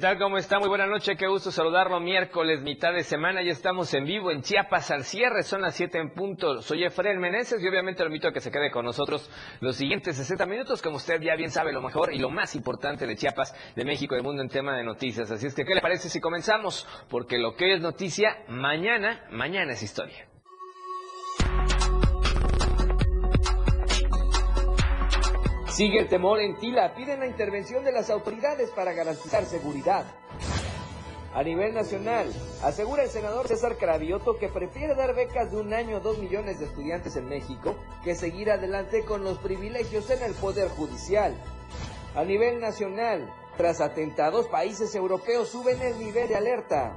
¿Qué tal? ¿Cómo está? Muy buena noche, qué gusto saludarlo. Miércoles, mitad de semana, ya estamos en vivo en Chiapas al cierre, son las 7 en punto. Soy Efraín Meneses y obviamente lo invito a que se quede con nosotros los siguientes 60 minutos, como usted ya bien sabe, lo mejor y lo más importante de Chiapas, de México y del mundo en tema de noticias. Así es que, ¿qué le parece si comenzamos? Porque lo que es noticia, mañana, mañana es historia. Sigue el temor en Tila. Piden la intervención de las autoridades para garantizar seguridad. A nivel nacional, asegura el senador César Cravioto que prefiere dar becas de un año a dos millones de estudiantes en México que seguir adelante con los privilegios en el Poder Judicial. A nivel nacional, tras atentados, países europeos suben el nivel de alerta.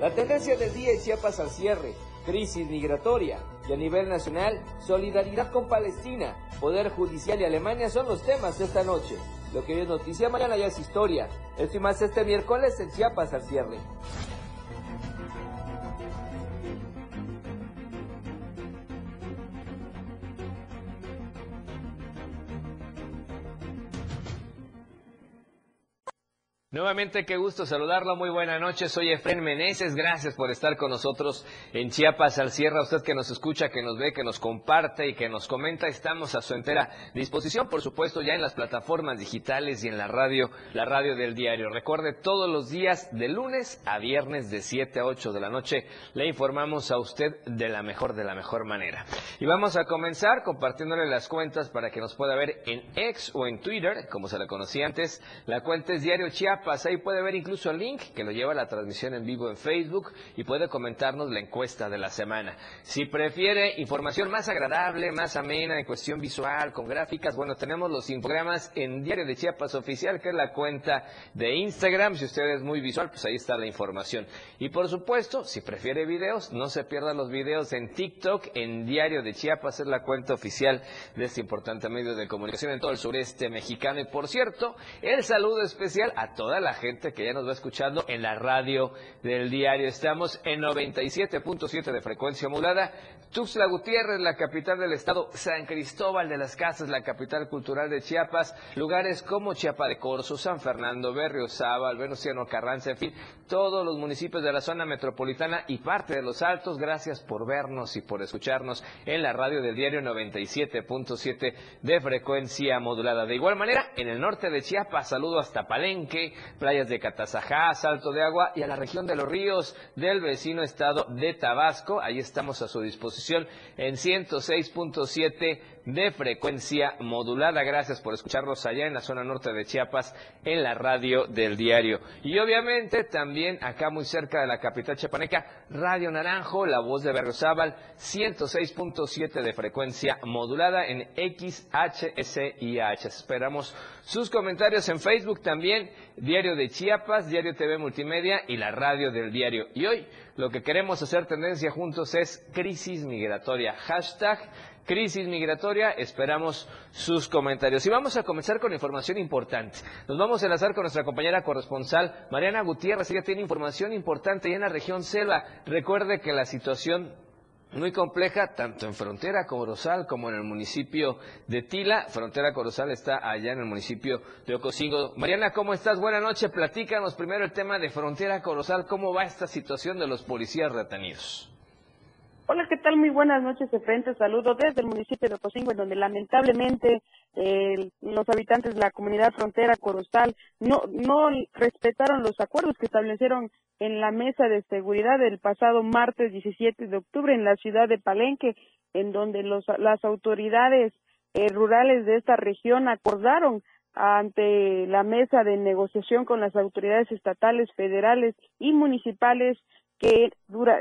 La tendencia del día es Chiapas al cierre crisis migratoria y a nivel nacional, solidaridad con Palestina, Poder Judicial y Alemania son los temas de esta noche. Lo que hoy es noticia, mañana ya es historia. Esto más este miércoles en Chiapas al cierre. Nuevamente, qué gusto saludarlo. Muy buena noche. Soy Efren Meneses. Gracias por estar con nosotros en Chiapas al Sierra. Usted que nos escucha, que nos ve, que nos comparte y que nos comenta, estamos a su entera disposición, por supuesto, ya en las plataformas digitales y en la radio, la radio del diario. Recuerde, todos los días, de lunes a viernes, de 7 a 8 de la noche, le informamos a usted de la mejor, de la mejor manera. Y vamos a comenzar compartiéndole las cuentas para que nos pueda ver en X o en Twitter, como se le conocía antes. La cuenta es Diario Chiapas Ahí puede ver incluso el link que lo lleva a la transmisión en vivo en Facebook y puede comentarnos la encuesta de la semana. Si prefiere información más agradable, más amena, en cuestión visual, con gráficas, bueno, tenemos los infogramas en Diario de Chiapas Oficial, que es la cuenta de Instagram. Si usted es muy visual, pues ahí está la información. Y por supuesto, si prefiere videos, no se pierdan los videos en TikTok, en Diario de Chiapas, es la cuenta oficial de este importante medio de comunicación en todo el sureste mexicano. Y por cierto, el saludo especial a todas la gente que ya nos va escuchando en la radio del diario. Estamos en 97.7 de frecuencia modulada. Tuxtla Gutiérrez, la capital del estado, San Cristóbal de las Casas, la capital cultural de Chiapas, lugares como Chiapa de Corzo, San Fernando, Berriozábal, Venustiano Carranza, en fin, todos los municipios de la zona metropolitana y parte de los altos. Gracias por vernos y por escucharnos en la radio del diario 97.7 de frecuencia modulada. De igual manera, en el norte de Chiapas, saludo hasta Palenque, playas de Catazajá, Salto de Agua y a la región de los ríos del vecino estado de Tabasco. Ahí estamos a su disposición en 106.7 de frecuencia modulada. Gracias por escucharnos allá en la zona norte de Chiapas en la radio del diario. Y obviamente también acá muy cerca de la capital chiapaneca, Radio Naranjo, la voz de Berriozábal, 106.7 de frecuencia modulada en XHSIH. Esperamos sus comentarios en Facebook también, Diario de Chiapas, Diario TV Multimedia y la radio del diario. Y hoy lo que queremos hacer tendencia juntos es crisis migratoria. Hashtag crisis migratoria. Esperamos sus comentarios. Y vamos a comenzar con información importante. Nos vamos a enlazar con nuestra compañera corresponsal, Mariana Gutiérrez. Ella tiene información importante ya en la región selva. Recuerde que la situación muy compleja, tanto en frontera Corozal como en el municipio de Tila. Frontera Corozal está allá en el municipio de Ocosingo. Mariana, ¿cómo estás? Buenas noches. Platícanos primero el tema de frontera Corozal. ¿Cómo va esta situación de los policías retenidos? Hola, ¿qué tal? Muy buenas noches, frente. Saludo desde el municipio de Ocosingo, en donde lamentablemente eh, los habitantes de la comunidad frontera Corozal no, no respetaron los acuerdos que establecieron en la mesa de seguridad el pasado martes 17 de octubre en la ciudad de Palenque, en donde los, las autoridades eh, rurales de esta región acordaron ante la mesa de negociación con las autoridades estatales, federales y municipales que,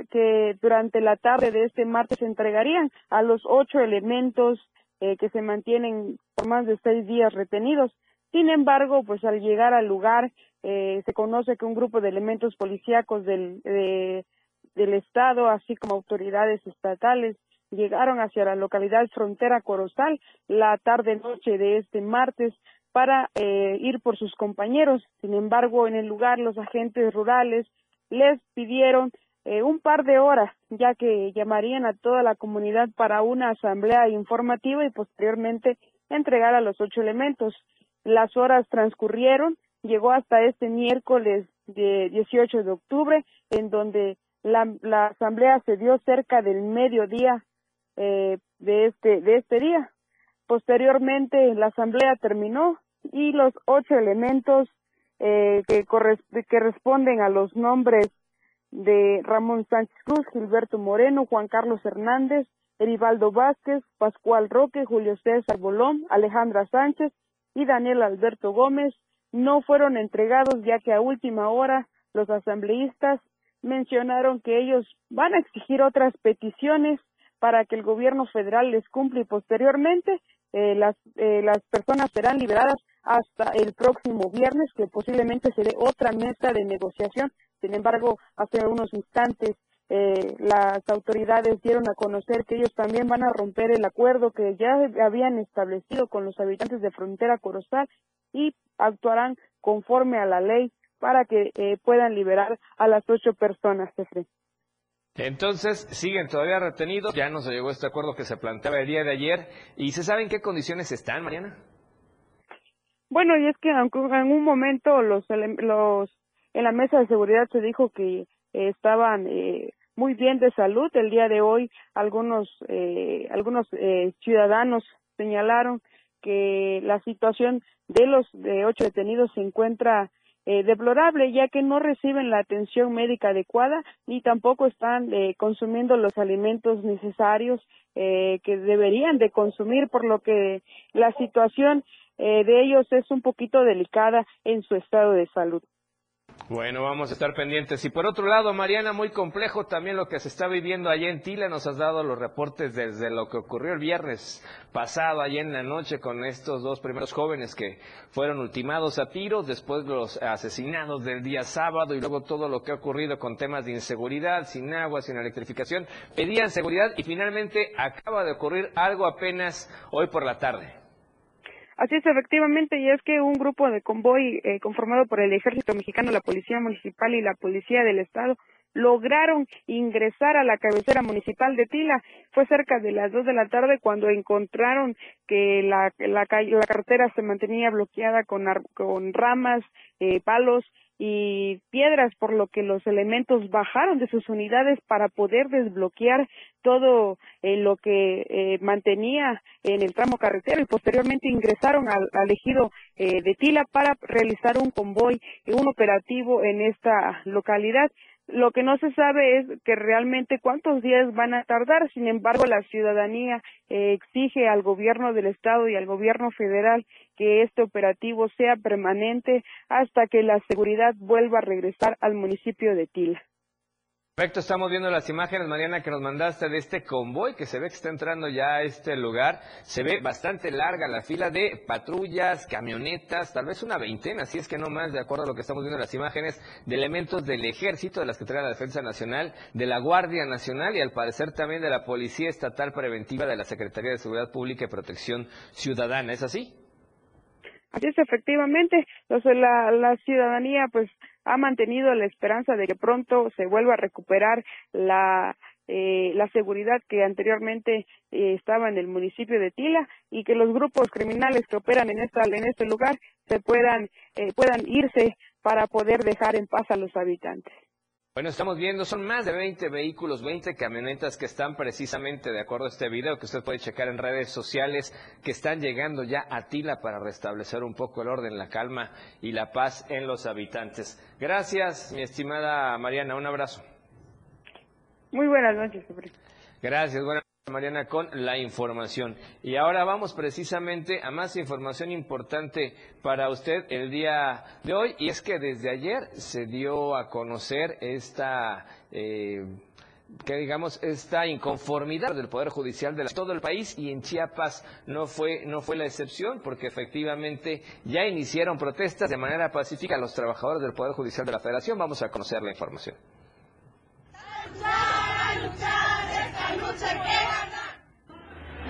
que durante la tarde de este martes entregarían a los ocho elementos eh, que se mantienen por más de seis días retenidos. Sin embargo, pues al llegar al lugar eh, se conoce que un grupo de elementos policíacos del, del Estado, así como autoridades estatales, llegaron hacia la localidad frontera Corozal la tarde-noche de este martes para eh, ir por sus compañeros. Sin embargo, en el lugar los agentes rurales les pidieron eh, un par de horas, ya que llamarían a toda la comunidad para una asamblea informativa y posteriormente entregar a los ocho elementos. Las horas transcurrieron llegó hasta este miércoles de 18 de octubre, en donde la, asamblea se dio cerca del mediodía eh, de este de este día. Posteriormente, la asamblea terminó y los ocho elementos eh, que, que responden a los nombres de Ramón Sánchez Cruz, Gilberto Moreno, Juan Carlos Hernández, Erivaldo Vázquez, Pascual Roque, Julio César Bolón, Alejandra Sánchez y Daniel Alberto Gómez no fueron entregados ya que a última hora los asambleístas mencionaron que ellos van a exigir otras peticiones para que el gobierno federal les cumpla y posteriormente eh, las, eh, las personas serán liberadas hasta el próximo viernes, que posiblemente se dé otra mesa de negociación. Sin embargo, hace unos instantes eh, las autoridades dieron a conocer que ellos también van a romper el acuerdo que ya habían establecido con los habitantes de frontera Corozal y actuarán conforme a la ley para que eh, puedan liberar a las ocho personas, Jeffrey. Entonces, siguen todavía retenidos, ya nos llegó este acuerdo que se planteaba el día de ayer, ¿y se sabe en qué condiciones están, Mariana? Bueno, y es que en un momento los, los en la mesa de seguridad se dijo que estaban eh, muy bien de salud. El día de hoy algunos eh, algunos eh, ciudadanos señalaron que la situación de los de ocho detenidos se encuentra eh, deplorable ya que no reciben la atención médica adecuada ni tampoco están eh, consumiendo los alimentos necesarios eh, que deberían de consumir por lo que la situación eh, de ellos es un poquito delicada en su estado de salud. Bueno, vamos a estar pendientes. Y por otro lado, Mariana, muy complejo también lo que se está viviendo allá en Tila. Nos has dado los reportes desde lo que ocurrió el viernes pasado, allá en la noche, con estos dos primeros jóvenes que fueron ultimados a tiros, después los asesinados del día sábado y luego todo lo que ha ocurrido con temas de inseguridad, sin agua, sin electrificación. Pedían seguridad y finalmente acaba de ocurrir algo apenas hoy por la tarde. Así es, efectivamente, y es que un grupo de convoy eh, conformado por el Ejército Mexicano, la Policía Municipal y la Policía del Estado lograron ingresar a la cabecera municipal de Tila. Fue cerca de las dos de la tarde cuando encontraron que la, la, la carretera se mantenía bloqueada con, con ramas, eh, palos y piedras, por lo que los elementos bajaron de sus unidades para poder desbloquear todo eh, lo que eh, mantenía en el tramo carretero y posteriormente ingresaron al, al ejido eh, de Tila para realizar un convoy, un operativo en esta localidad. Lo que no se sabe es que realmente cuántos días van a tardar. Sin embargo, la ciudadanía eh, exige al gobierno del estado y al gobierno federal que este operativo sea permanente hasta que la seguridad vuelva a regresar al municipio de Tila. Perfecto, estamos viendo las imágenes, Mariana, que nos mandaste de este convoy que se ve que está entrando ya a este lugar. Se ve bastante larga la fila de patrullas, camionetas, tal vez una veintena, si es que no más, de acuerdo a lo que estamos viendo en las imágenes, de elementos del ejército, de las que trae la Defensa Nacional, de la Guardia Nacional y al parecer también de la Policía Estatal Preventiva de la Secretaría de Seguridad Pública y Protección Ciudadana. ¿Es así? Así es, efectivamente. Entonces, la, la ciudadanía, pues, ha mantenido la esperanza de que pronto se vuelva a recuperar la eh, la seguridad que anteriormente eh, estaba en el municipio de Tila y que los grupos criminales que operan en esta en este lugar se puedan eh, puedan irse para poder dejar en paz a los habitantes. Bueno, estamos viendo, son más de 20 vehículos, 20 camionetas que están precisamente, de acuerdo a este video que usted puede checar en redes sociales, que están llegando ya a Tila para restablecer un poco el orden, la calma y la paz en los habitantes. Gracias, mi estimada Mariana, un abrazo. Muy buenas noches, Gracias, buenas Mariana, con la información. Y ahora vamos precisamente a más información importante para usted el día de hoy. Y es que desde ayer se dio a conocer esta, eh, que digamos, esta inconformidad del Poder Judicial de todo el país y en Chiapas no fue, no fue la excepción porque efectivamente ya iniciaron protestas de manera pacífica los trabajadores del Poder Judicial de la Federación. Vamos a conocer la información.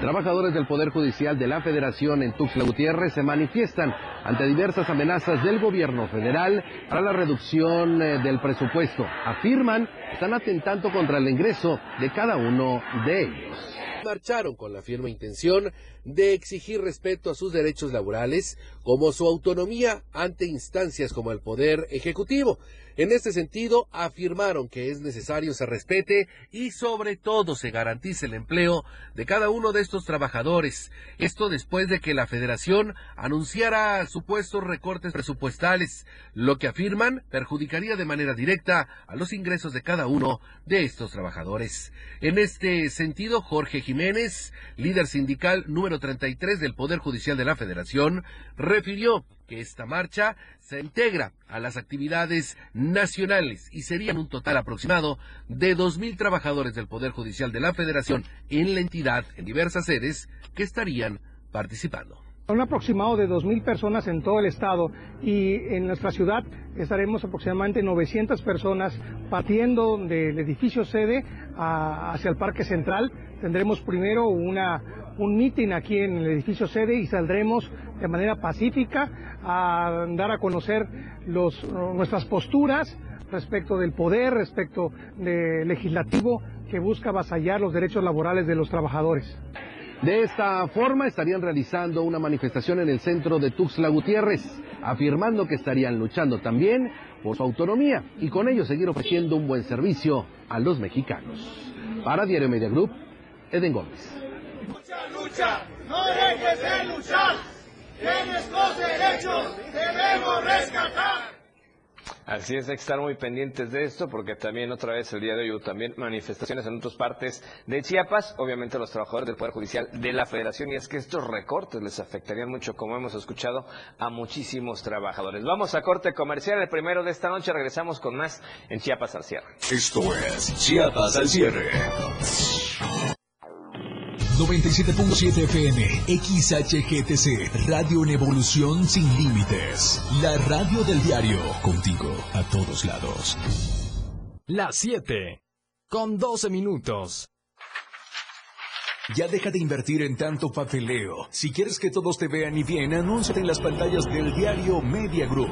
Trabajadores del Poder Judicial de la Federación en Tuxtla Gutiérrez se manifiestan ante diversas amenazas del gobierno federal para la reducción eh, del presupuesto. Afirman están atentando contra el ingreso de cada uno de ellos. Marcharon con la firme intención de exigir respeto a sus derechos laborales como su autonomía ante instancias como el Poder Ejecutivo. En este sentido, afirmaron que es necesario se respete y sobre todo se garantice el empleo de cada uno de estos trabajadores. Esto después de que la Federación anunciara supuestos recortes presupuestales, lo que afirman perjudicaría de manera directa a los ingresos de cada uno de estos trabajadores. En este sentido, Jorge líder sindical número 33 del Poder Judicial de la Federación, refirió que esta marcha se integra a las actividades nacionales y serían un total aproximado de 2.000 trabajadores del Poder Judicial de la Federación en la entidad en diversas sedes que estarían participando. Un aproximado de 2.000 personas en todo el estado y en nuestra ciudad estaremos aproximadamente 900 personas partiendo del edificio sede hacia el Parque Central. Tendremos primero una, un mitin aquí en el edificio sede y saldremos de manera pacífica a dar a conocer los, nuestras posturas respecto del poder, respecto del legislativo que busca avasallar los derechos laborales de los trabajadores. De esta forma estarían realizando una manifestación en el centro de Tuxtla Gutiérrez, afirmando que estarían luchando también por su autonomía y con ello seguir ofreciendo un buen servicio a los mexicanos. Para Diario Media Group, Eden Gómez. Lucha, lucha, no dejes de luchar. Tienes los derechos, debemos rescatar. Así es, hay que estar muy pendientes de esto porque también otra vez el día de hoy hubo también manifestaciones en otras partes de Chiapas, obviamente los trabajadores del Poder Judicial de la Federación y es que estos recortes les afectarían mucho, como hemos escuchado, a muchísimos trabajadores. Vamos a corte comercial, el primero de esta noche, regresamos con más en Chiapas al cierre. Esto es Chiapas al cierre. 97.7 FM, XHGTC, Radio en Evolución Sin Límites. La radio del diario, contigo a todos lados. Las 7, con 12 minutos. Ya deja de invertir en tanto papeleo. Si quieres que todos te vean y bien, anúnciate en las pantallas del diario Media Group.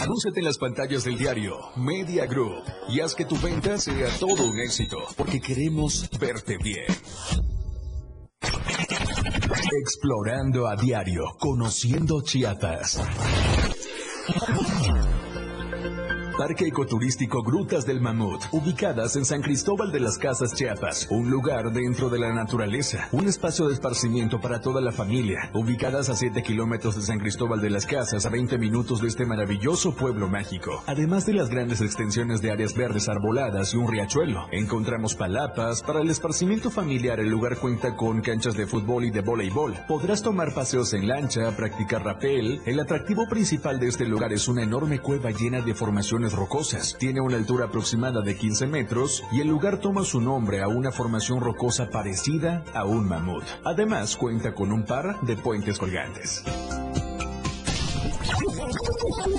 Anúnciate en las pantallas del diario Media Group y haz que tu venta sea todo un éxito, porque queremos verte bien. Explorando a diario, conociendo Chiapas. Parque Ecoturístico Grutas del Mamut, ubicadas en San Cristóbal de las Casas Chiapas, un lugar dentro de la naturaleza, un espacio de esparcimiento para toda la familia, ubicadas a 7 kilómetros de San Cristóbal de las Casas, a 20 minutos de este maravilloso pueblo mágico. Además de las grandes extensiones de áreas verdes arboladas y un riachuelo, encontramos palapas. Para el esparcimiento familiar, el lugar cuenta con canchas de fútbol y de voleibol. Podrás tomar paseos en lancha, practicar rapel. El atractivo principal de este lugar es una enorme cueva llena de formaciones rocosas. Tiene una altura aproximada de 15 metros y el lugar toma su nombre a una formación rocosa parecida a un mamut. Además cuenta con un par de puentes colgantes.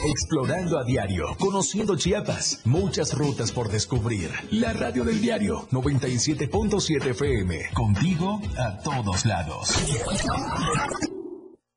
Explorando a diario, conociendo Chiapas, muchas rutas por descubrir. La radio del diario 97.7 FM, contigo a todos lados.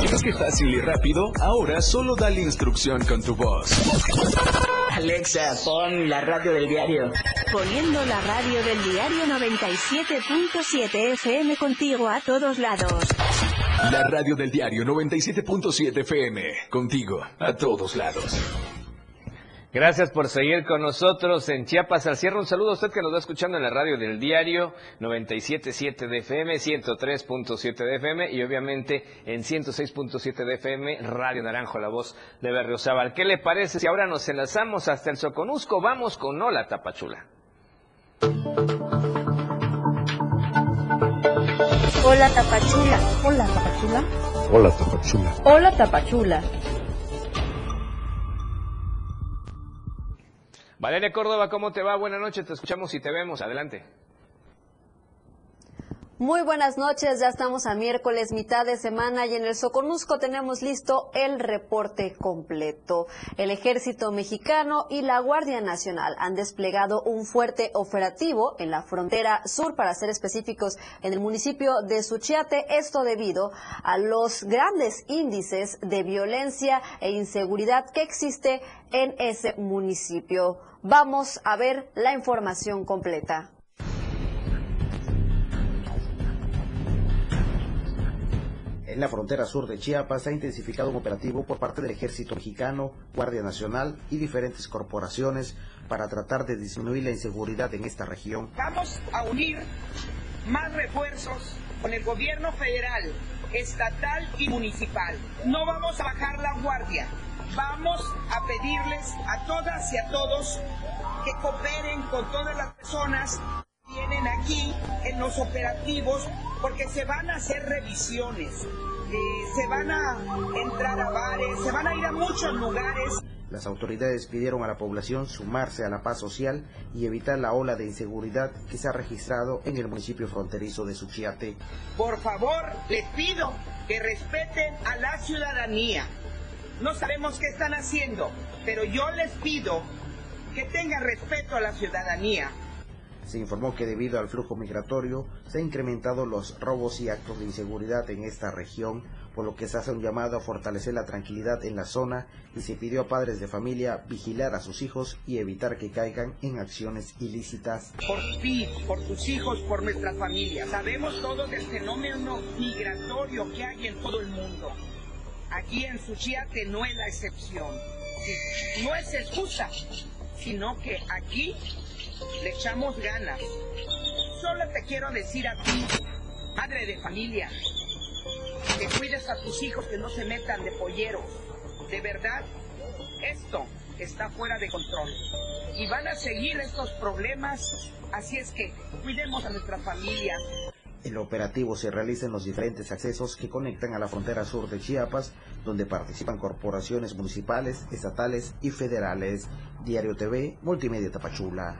¿Crees que fácil y rápido? Ahora solo dale instrucción con tu voz. Alexa, pon la radio del diario. Poniendo la radio del diario 97.7 FM contigo a todos lados. La radio del diario 97.7 FM, contigo a todos lados. Gracias por seguir con nosotros en Chiapas al cierre. Un saludo a usted que nos va escuchando en la radio del diario 97.7 de FM, 103.7 de FM y obviamente en 106.7 de FM, Radio Naranjo, la voz de Berriozábal. ¿Qué le parece si ahora nos enlazamos hasta el Soconusco? Vamos con Hola Tapachula. Hola Tapachula. Hola Tapachula. Hola Tapachula. Hola Tapachula. Valeria Córdoba, ¿cómo te va? Buenas noches, te escuchamos y te vemos. Adelante. Muy buenas noches, ya estamos a miércoles, mitad de semana y en el Soconusco tenemos listo el reporte completo. El ejército mexicano y la Guardia Nacional han desplegado un fuerte operativo en la frontera sur, para ser específicos, en el municipio de Suchiate, esto debido a los grandes índices de violencia e inseguridad que existe en ese municipio. Vamos a ver la información completa. En la frontera sur de Chiapas se ha intensificado un operativo por parte del Ejército Mexicano, Guardia Nacional y diferentes corporaciones para tratar de disminuir la inseguridad en esta región. Vamos a unir más refuerzos con el gobierno federal, estatal y municipal. No vamos a bajar la guardia. Vamos a pedirles a todas y a todos que cooperen con todas las personas aquí en los operativos porque se van a hacer revisiones, eh, se van a entrar a bares, se van a ir a muchos lugares. Las autoridades pidieron a la población sumarse a la paz social y evitar la ola de inseguridad que se ha registrado en el municipio fronterizo de Suchiate. Por favor, les pido que respeten a la ciudadanía. No sabemos qué están haciendo, pero yo les pido que tengan respeto a la ciudadanía se informó que debido al flujo migratorio se han incrementado los robos y actos de inseguridad en esta región, por lo que se hace un llamado a fortalecer la tranquilidad en la zona y se pidió a padres de familia vigilar a sus hijos y evitar que caigan en acciones ilícitas. Por ti, por tus hijos, por nuestra familia. Sabemos todos del fenómeno migratorio que hay en todo el mundo. Aquí en Suchiate no es la excepción. No es excusa, sino que aquí le echamos ganas. Solo te quiero decir a ti, padre de familia, que cuides a tus hijos que no se metan de polleros. De verdad, esto está fuera de control. Y van a seguir estos problemas, así es que cuidemos a nuestra familia. El operativo se realiza en los diferentes accesos que conectan a la frontera sur de Chiapas, donde participan corporaciones municipales, estatales y federales. Diario TV, Multimedia Tapachula.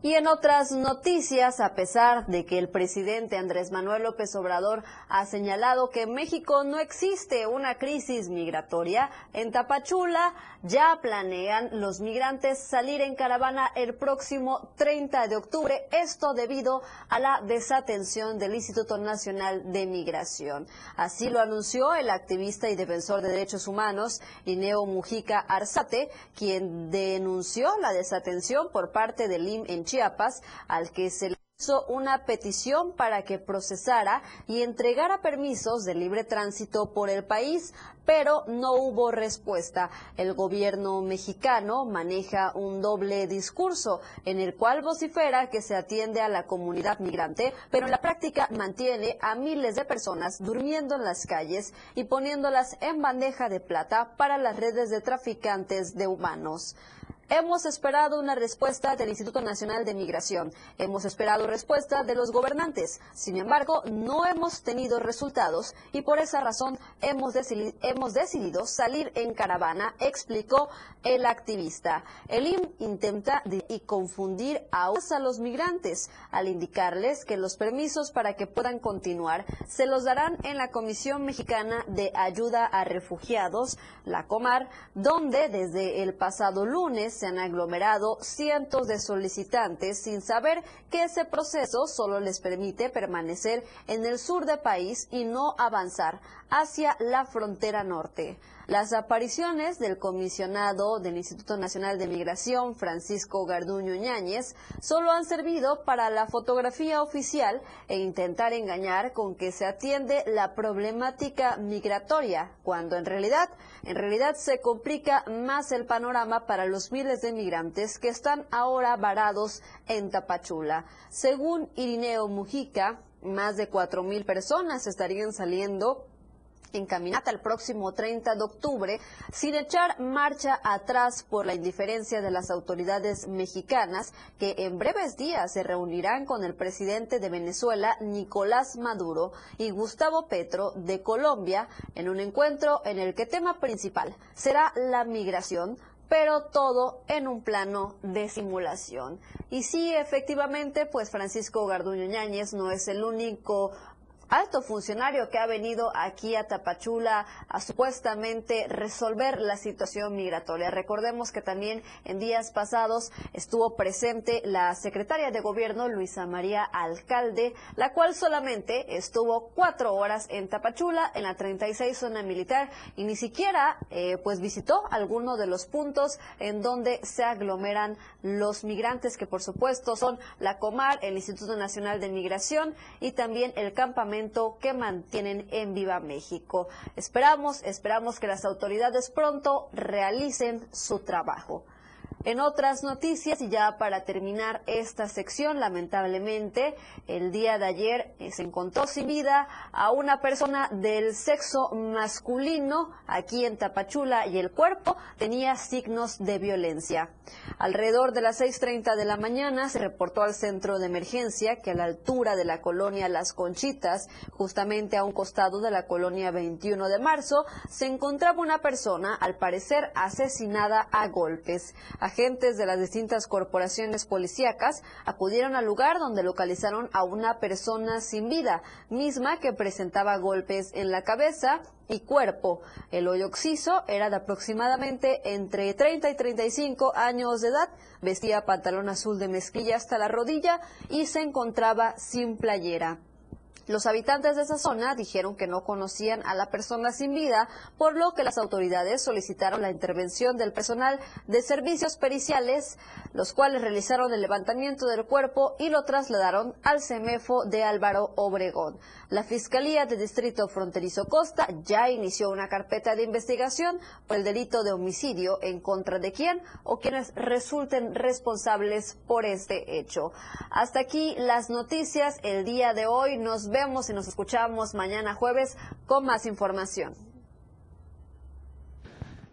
Y en otras noticias, a pesar de que el presidente Andrés Manuel López Obrador ha señalado que en México no existe una crisis migratoria, en Tapachula ya planean los migrantes salir en caravana el próximo 30 de octubre, esto debido a la desatención del Instituto Nacional de Migración. Así lo anunció el activista y defensor de derechos humanos Ineo Mujica Arzate, quien denunció la desatención por parte del IM en Chiapas, al que se le hizo una petición para que procesara y entregara permisos de libre tránsito por el país, pero no hubo respuesta. El gobierno mexicano maneja un doble discurso en el cual vocifera que se atiende a la comunidad migrante, pero en la práctica mantiene a miles de personas durmiendo en las calles y poniéndolas en bandeja de plata para las redes de traficantes de humanos. Hemos esperado una respuesta del Instituto Nacional de Migración. Hemos esperado respuesta de los gobernantes. Sin embargo, no hemos tenido resultados y por esa razón hemos, decidido salir en caravana, explicó el activista. El IM intenta y confundir a los migrantes al indicarles que los permisos para que puedan continuar se los darán en la Comisión Mexicana de Ayuda a Refugiados, la COMAR, donde desde el pasado lunes se han aglomerado cientos de solicitantes sin saber que ese proceso solo les permite permanecer en el sur del país y no avanzar hacia la frontera norte. Las apariciones del comisionado del Instituto Nacional de Migración, Francisco Garduño Ñáñez, solo han servido para la fotografía oficial e intentar engañar con que se atiende la problemática migratoria, cuando en realidad, en realidad se complica más el panorama para los miles de migrantes que están ahora varados en Tapachula. Según Irineo Mujica, más de cuatro mil personas estarían saliendo encaminada el próximo 30 de octubre sin echar marcha atrás por la indiferencia de las autoridades mexicanas que en breves días se reunirán con el presidente de Venezuela Nicolás Maduro y Gustavo Petro de Colombia en un encuentro en el que tema principal será la migración pero todo en un plano de simulación. Y sí, efectivamente, pues Francisco Garduño Ñáñez no es el único alto funcionario que ha venido aquí a Tapachula a supuestamente resolver la situación migratoria. Recordemos que también en días pasados estuvo presente la secretaria de gobierno Luisa María Alcalde, la cual solamente estuvo cuatro horas en Tapachula, en la 36 zona militar, y ni siquiera eh, pues visitó alguno de los puntos en donde se aglomeran los migrantes, que por supuesto son la Comar, el Instituto Nacional de Migración y también el campamento que mantienen en Viva México. Esperamos, esperamos que las autoridades pronto realicen su trabajo. En otras noticias, y ya para terminar esta sección, lamentablemente, el día de ayer eh, se encontró sin vida a una persona del sexo masculino aquí en Tapachula y el cuerpo tenía signos de violencia. Alrededor de las 6.30 de la mañana se reportó al centro de emergencia que a la altura de la colonia Las Conchitas, justamente a un costado de la colonia 21 de marzo, se encontraba una persona, al parecer, asesinada a golpes agentes de las distintas corporaciones policíacas acudieron al lugar donde localizaron a una persona sin vida, misma que presentaba golpes en la cabeza y cuerpo. El hoyo oxiso era de aproximadamente entre 30 y 35 años de edad, vestía pantalón azul de mezclilla hasta la rodilla y se encontraba sin playera. Los habitantes de esa zona dijeron que no conocían a la persona sin vida, por lo que las autoridades solicitaron la intervención del personal de servicios periciales, los cuales realizaron el levantamiento del cuerpo y lo trasladaron al CEMEFO de Álvaro Obregón. La Fiscalía de Distrito Fronterizo Costa ya inició una carpeta de investigación por el delito de homicidio en contra de quien o quienes resulten responsables por este hecho. Hasta aquí las noticias el día de hoy. Nos vemos y nos escuchamos mañana jueves con más información.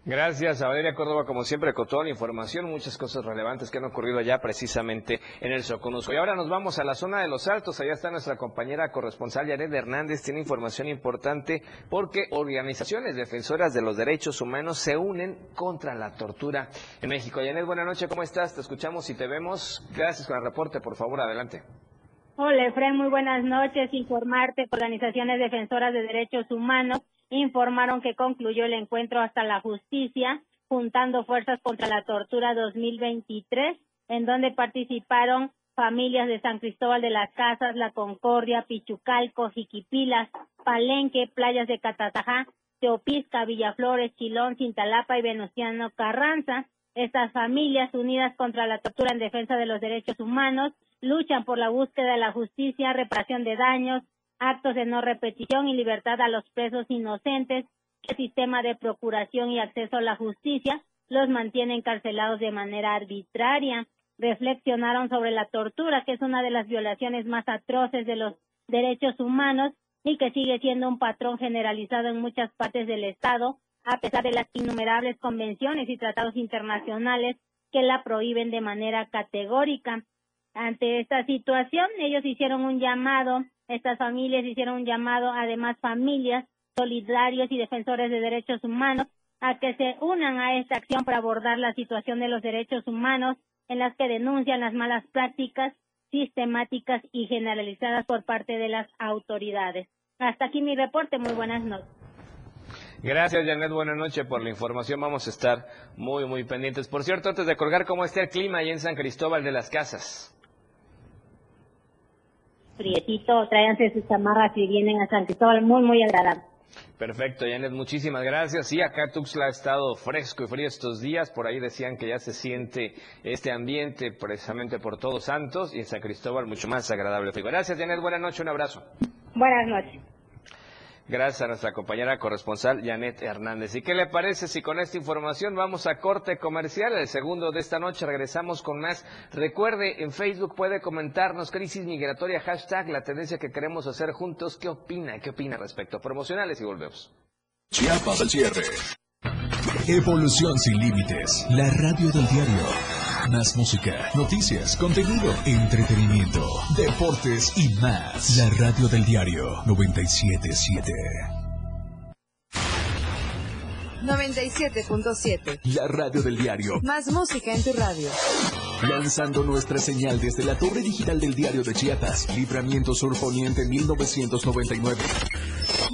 Gracias a Valeria Córdoba, como siempre, con toda la información, muchas cosas relevantes que han ocurrido allá precisamente en el Soconusco. Y ahora nos vamos a la zona de los Altos, allá está nuestra compañera corresponsal Yared Hernández, tiene información importante porque organizaciones defensoras de los derechos humanos se unen contra la tortura en México. Yared, buenas noches, ¿cómo estás? Te escuchamos y te vemos. Gracias con el reporte, por favor, adelante. Hola, Efraín, muy buenas noches. Informarte organizaciones defensoras de derechos humanos informaron que concluyó el encuentro hasta la justicia, juntando fuerzas contra la tortura 2023, en donde participaron familias de San Cristóbal de las Casas, La Concordia, Pichucalco, Jiquipilas, Palenque, playas de Catatajá, Teopisca, Villaflores, Chilón, Cintalapa y Venustiano Carranza. Estas familias unidas contra la tortura en defensa de los derechos humanos luchan por la búsqueda de la justicia, reparación de daños, actos de no repetición y libertad a los presos inocentes, el sistema de procuración y acceso a la justicia los mantiene encarcelados de manera arbitraria. Reflexionaron sobre la tortura, que es una de las violaciones más atroces de los derechos humanos y que sigue siendo un patrón generalizado en muchas partes del Estado, a pesar de las innumerables convenciones y tratados internacionales que la prohíben de manera categórica. Ante esta situación, ellos hicieron un llamado estas familias hicieron un llamado, además familias solidarios y defensores de derechos humanos, a que se unan a esta acción para abordar la situación de los derechos humanos en las que denuncian las malas prácticas sistemáticas y generalizadas por parte de las autoridades. Hasta aquí mi reporte. Muy buenas noches. Gracias, Janet. Buenas noches por la información. Vamos a estar muy, muy pendientes. Por cierto, antes de colgar, ¿cómo está el clima ahí en San Cristóbal de las Casas? Prietito, tráiganse sus chamarras y vienen a San Cristóbal, muy, muy agradable. Perfecto, Janet, muchísimas gracias. Sí, acá Tuxtla ha estado fresco y frío estos días. Por ahí decían que ya se siente este ambiente precisamente por Todos Santos y en San Cristóbal mucho más agradable. Gracias, Janet. Buenas noches, un abrazo. Buenas noches. Gracias a nuestra compañera corresponsal Janet Hernández. ¿Y qué le parece si con esta información vamos a corte comercial? El segundo de esta noche regresamos con más. Recuerde, en Facebook puede comentarnos crisis migratoria, hashtag la tendencia que queremos hacer juntos. ¿Qué opina? ¿Qué opina respecto promocionales? Y volvemos. Chiapas al cierre. Evolución sin límites. La radio del diario. Más música, noticias, contenido, entretenimiento, deportes y más. La radio del diario 977. 97.7. La radio del diario. Más música en tu radio. Lanzando nuestra señal desde la torre digital del diario de Chiapas. Libramiento Sur Poniente 1999.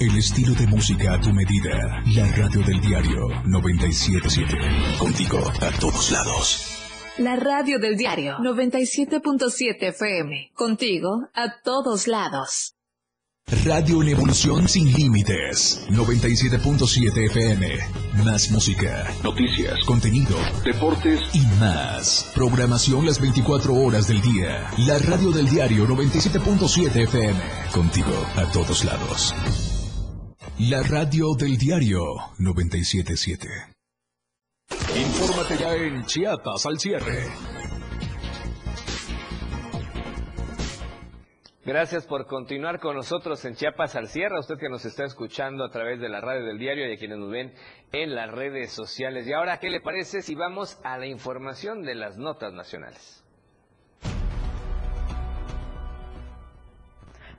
El estilo de música a tu medida. La radio del diario 977. Contigo a todos lados. La radio del diario 97.7 FM. Contigo a todos lados. Radio en evolución sin límites. 97.7 FM. Más música, noticias, contenido, deportes y más. Programación las 24 horas del día. La radio del diario 97.7 FM. Contigo a todos lados. La radio del diario 977. Infórmate ya en Chiapas al cierre. Gracias por continuar con nosotros en Chiapas al cierre. Usted que nos está escuchando a través de la radio del diario y a quienes nos ven en las redes sociales. Y ahora, ¿qué le parece si vamos a la información de las notas nacionales?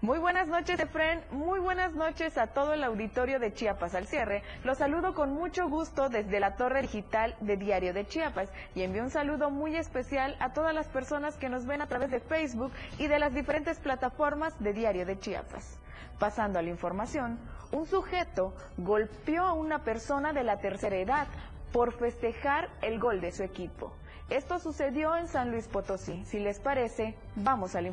Muy buenas noches, Efren. Muy buenas noches a todo el auditorio de Chiapas al cierre. Los saludo con mucho gusto desde la torre digital de Diario de Chiapas y envío un saludo muy especial a todas las personas que nos ven a través de Facebook y de las diferentes plataformas de Diario de Chiapas. Pasando a la información, un sujeto golpeó a una persona de la tercera edad por festejar el gol de su equipo. Esto sucedió en San Luis Potosí. Si les parece, vamos a la.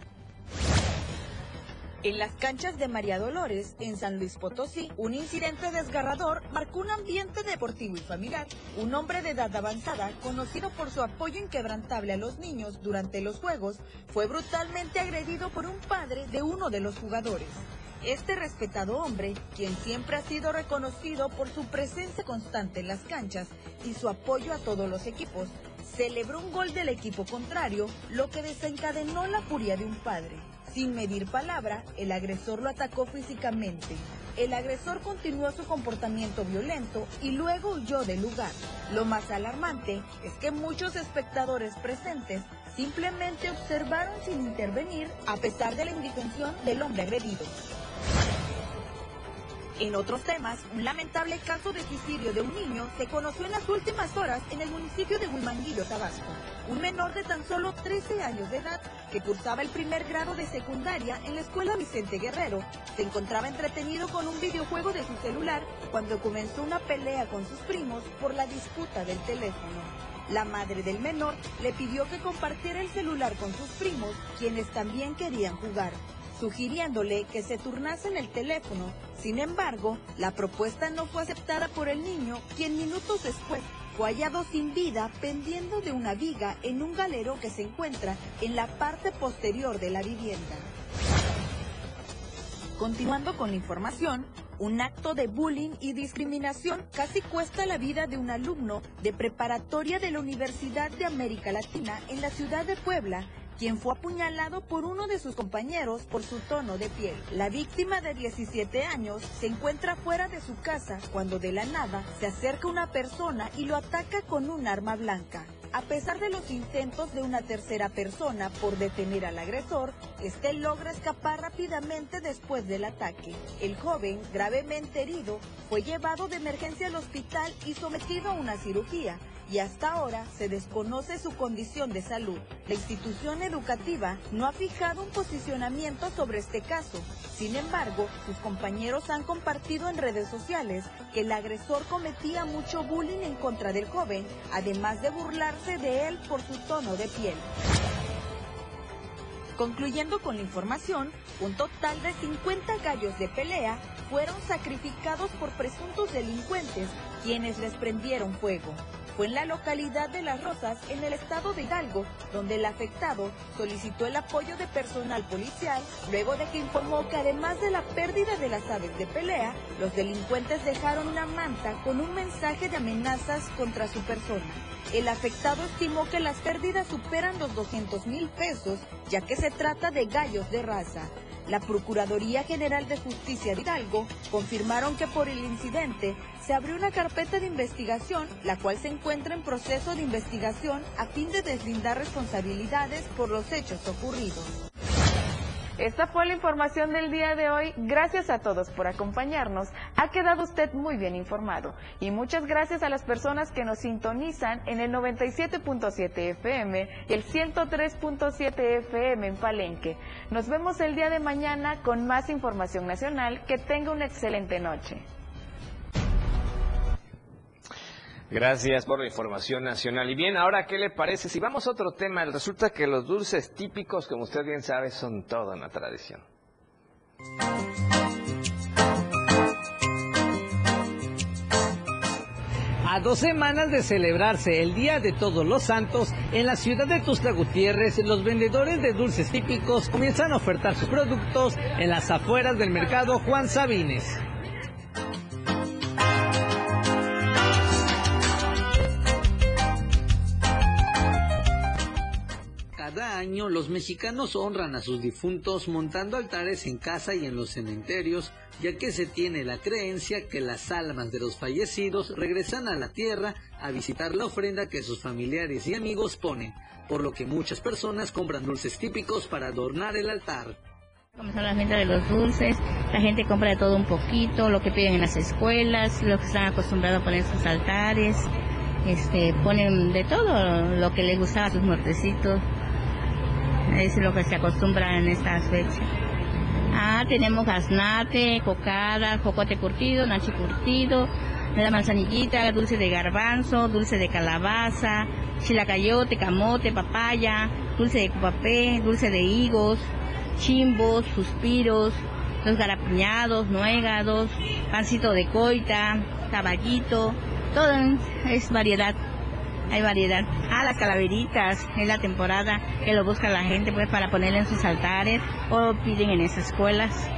En las canchas de María Dolores, en San Luis Potosí, un incidente desgarrador marcó un ambiente deportivo y familiar. Un hombre de edad avanzada, conocido por su apoyo inquebrantable a los niños durante los juegos, fue brutalmente agredido por un padre de uno de los jugadores. Este respetado hombre, quien siempre ha sido reconocido por su presencia constante en las canchas y su apoyo a todos los equipos, celebró un gol del equipo contrario, lo que desencadenó la furia de un padre. Sin medir palabra, el agresor lo atacó físicamente. El agresor continuó su comportamiento violento y luego huyó del lugar. Lo más alarmante es que muchos espectadores presentes simplemente observaron sin intervenir a pesar de la indefensión del hombre agredido. En otros temas, un lamentable caso de suicidio de un niño se conoció en las últimas horas en el municipio de Huimanguillo, Tabasco. Un menor de tan solo 13 años de edad, que cursaba el primer grado de secundaria en la escuela Vicente Guerrero, se encontraba entretenido con un videojuego de su celular cuando comenzó una pelea con sus primos por la disputa del teléfono. La madre del menor le pidió que compartiera el celular con sus primos, quienes también querían jugar sugiriéndole que se turnase en el teléfono. Sin embargo, la propuesta no fue aceptada por el niño, quien minutos después fue hallado sin vida pendiendo de una viga en un galero que se encuentra en la parte posterior de la vivienda. Continuando con la información, un acto de bullying y discriminación casi cuesta la vida de un alumno de preparatoria de la Universidad de América Latina en la ciudad de Puebla, quien fue apuñalado por uno de sus compañeros por su tono de piel. La víctima de 17 años se encuentra fuera de su casa cuando de la nada se acerca una persona y lo ataca con un arma blanca. A pesar de los intentos de una tercera persona por detener al agresor, este logra escapar rápidamente después del ataque. El joven, gravemente herido, fue llevado de emergencia al hospital y sometido a una cirugía, y hasta ahora se desconoce su condición de salud. La institución educativa no ha fijado un posicionamiento sobre este caso. Sin embargo, sus compañeros han compartido en redes sociales que el agresor cometía mucho bullying en contra del joven, además de burlarse de él por su tono de piel. Concluyendo con la información, un total de 50 gallos de pelea fueron sacrificados por presuntos delincuentes, quienes les prendieron fuego fue en la localidad de Las Rosas, en el estado de Hidalgo, donde el afectado solicitó el apoyo de personal policial luego de que informó que además de la pérdida de las aves de pelea, los delincuentes dejaron una manta con un mensaje de amenazas contra su persona. El afectado estimó que las pérdidas superan los 200 mil pesos, ya que se trata de gallos de raza. La Procuraduría General de Justicia de Hidalgo confirmaron que por el incidente se abrió una carpeta de investigación, la cual se encuentra en proceso de investigación a fin de deslindar responsabilidades por los hechos ocurridos. Esta fue la información del día de hoy. Gracias a todos por acompañarnos. Ha quedado usted muy bien informado. Y muchas gracias a las personas que nos sintonizan en el 97.7 FM y el 103.7 FM en Palenque. Nos vemos el día de mañana con más información nacional. Que tenga una excelente noche. Gracias por la información nacional. Y bien, ahora, ¿qué le parece? Si vamos a otro tema, resulta que los dulces típicos, como usted bien sabe, son toda una tradición. A dos semanas de celebrarse el Día de Todos los Santos, en la ciudad de Tuxtla Gutiérrez, los vendedores de dulces típicos comienzan a ofertar sus productos en las afueras del mercado Juan Sabines. Año los mexicanos honran a sus difuntos montando altares en casa y en los cementerios, ya que se tiene la creencia que las almas de los fallecidos regresan a la tierra a visitar la ofrenda que sus familiares y amigos ponen, por lo que muchas personas compran dulces típicos para adornar el altar. Comenzó la venta de los dulces, la gente compra de todo un poquito, lo que piden en las escuelas, lo que están acostumbrados a poner sus altares, este, ponen de todo lo que les gustaba a sus muertecitos. Es lo que se acostumbra en estas fechas. Ah, tenemos gaznate, cocada, jocote curtido, nachi curtido, la manzanillita, dulce de garbanzo, dulce de calabaza, chilacayote, camote, papaya, dulce de cupapé, dulce de higos, chimbos, suspiros, los garapiñados, nuegados, pancito de coita, taballito, todo es variedad hay variedad. Ah, las calaveritas, es la temporada que lo busca la gente pues para ponerle en sus altares o piden en esas escuelas.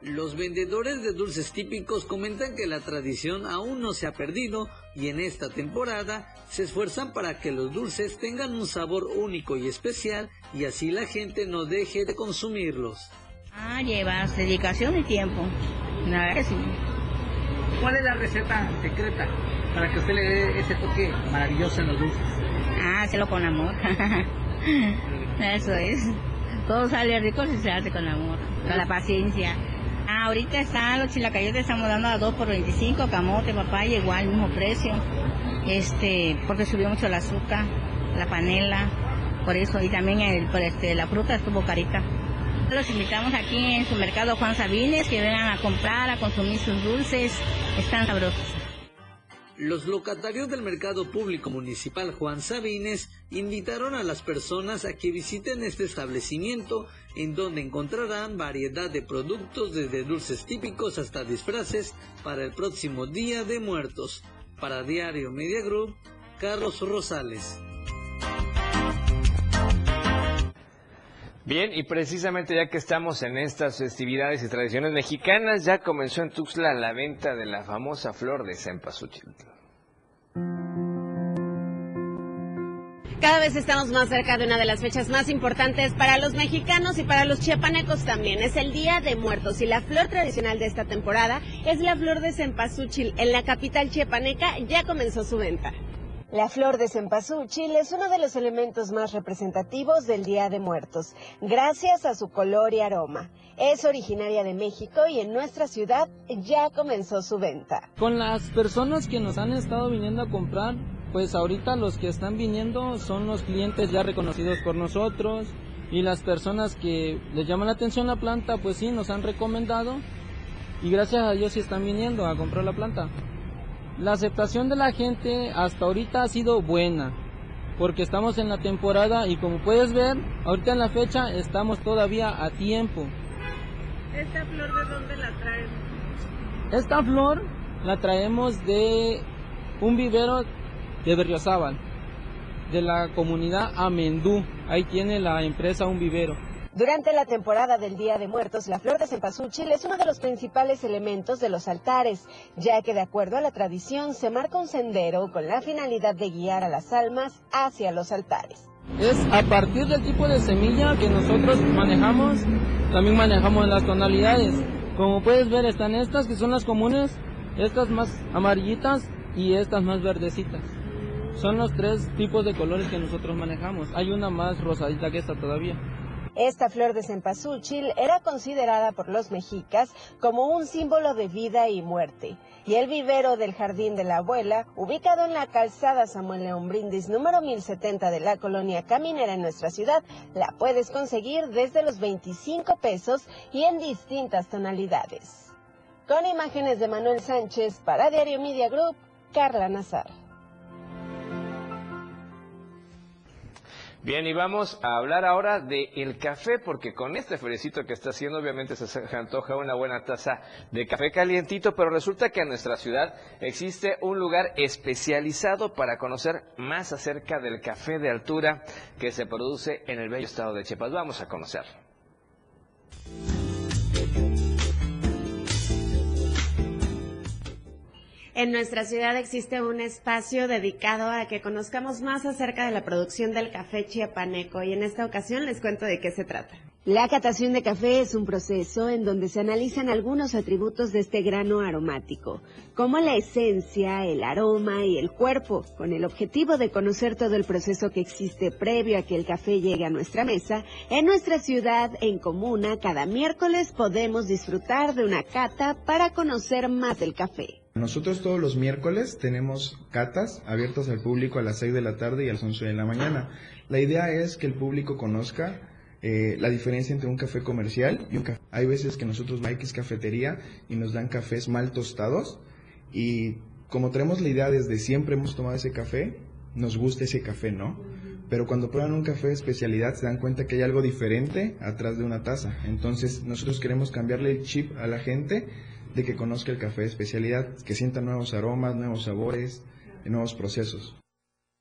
Los vendedores de dulces típicos comentan que la tradición aún no se ha perdido y en esta temporada se esfuerzan para que los dulces tengan un sabor único y especial y así la gente no deje de consumirlos. Ah, lleva dedicación y tiempo. Que sí. ¿Cuál es la receta secreta para que usted le dé ese toque maravilloso en los dulces? Ah, hacerlo con amor. Eso es. Todo sale rico si se hace con amor, con la paciencia. Ah, ahorita están los chilacayotes, estamos dando a 2 por 25, camote, papaya, igual, mismo precio. Este, porque subió mucho el azúcar, la panela, por eso, y también el, este, la fruta estuvo carita. Los invitamos aquí en su mercado Juan Sabines, que vengan a comprar, a consumir sus dulces, están sabrosos. Los locatarios del Mercado Público Municipal Juan Sabines invitaron a las personas a que visiten este establecimiento en donde encontrarán variedad de productos desde dulces típicos hasta disfraces para el próximo Día de Muertos. Para Diario Media Group, Carlos Rosales. Bien, y precisamente ya que estamos en estas festividades y tradiciones mexicanas, ya comenzó en Tuxtla la venta de la famosa flor de cempasúchil. Cada vez estamos más cerca de una de las fechas más importantes para los mexicanos y para los chiapanecos también. Es el Día de Muertos y la flor tradicional de esta temporada es la flor de cempasúchil. En la capital chiapaneca ya comenzó su venta. La flor de cempasúchil es uno de los elementos más representativos del Día de Muertos, gracias a su color y aroma. Es originaria de México y en nuestra ciudad ya comenzó su venta. Con las personas que nos han estado viniendo a comprar, pues ahorita los que están viniendo son los clientes ya reconocidos por nosotros y las personas que les llaman la atención la planta, pues sí, nos han recomendado y gracias a Dios sí están viniendo a comprar la planta. La aceptación de la gente hasta ahorita ha sido buena, porque estamos en la temporada y como puedes ver, ahorita en la fecha estamos todavía a tiempo. ¿Esta flor de dónde la traen? Esta flor la traemos de un vivero de Berriozábal, de la comunidad Amendú. Ahí tiene la empresa un vivero. Durante la temporada del Día de Muertos, la flor de cempasúchil es uno de los principales elementos de los altares, ya que de acuerdo a la tradición se marca un sendero con la finalidad de guiar a las almas hacia los altares. Es a partir del tipo de semilla que nosotros manejamos, también manejamos las tonalidades. Como puedes ver están estas que son las comunes, estas más amarillitas y estas más verdecitas. Son los tres tipos de colores que nosotros manejamos. Hay una más rosadita que esta todavía. Esta flor de cempasúchil era considerada por los mexicas como un símbolo de vida y muerte. Y el vivero del Jardín de la Abuela, ubicado en la calzada Samuel León Brindis número 1070 de la colonia Caminera en nuestra ciudad, la puedes conseguir desde los 25 pesos y en distintas tonalidades. Con imágenes de Manuel Sánchez para Diario Media Group, Carla Nazar. Bien, y vamos a hablar ahora de el café, porque con este ferecito que está haciendo, obviamente se antoja una buena taza de café calientito, pero resulta que en nuestra ciudad existe un lugar especializado para conocer más acerca del café de altura que se produce en el bello estado de Chiapas. Vamos a conocerlo. En nuestra ciudad existe un espacio dedicado a que conozcamos más acerca de la producción del café chiapaneco y en esta ocasión les cuento de qué se trata. La catación de café es un proceso en donde se analizan algunos atributos de este grano aromático, como la esencia, el aroma y el cuerpo, con el objetivo de conocer todo el proceso que existe previo a que el café llegue a nuestra mesa. En nuestra ciudad, en comuna, cada miércoles podemos disfrutar de una cata para conocer más del café. Nosotros todos los miércoles tenemos catas abiertas al público a las 6 de la tarde y a las 11 de la mañana. La idea es que el público conozca eh, la diferencia entre un café comercial y un café. Hay veces que nosotros X cafetería y nos dan cafés mal tostados y como tenemos la idea desde siempre hemos tomado ese café, nos gusta ese café, ¿no? Pero cuando prueban un café de especialidad se dan cuenta que hay algo diferente atrás de una taza. Entonces nosotros queremos cambiarle el chip a la gente que conozca el café de especialidad, que sienta nuevos aromas, nuevos sabores, nuevos procesos.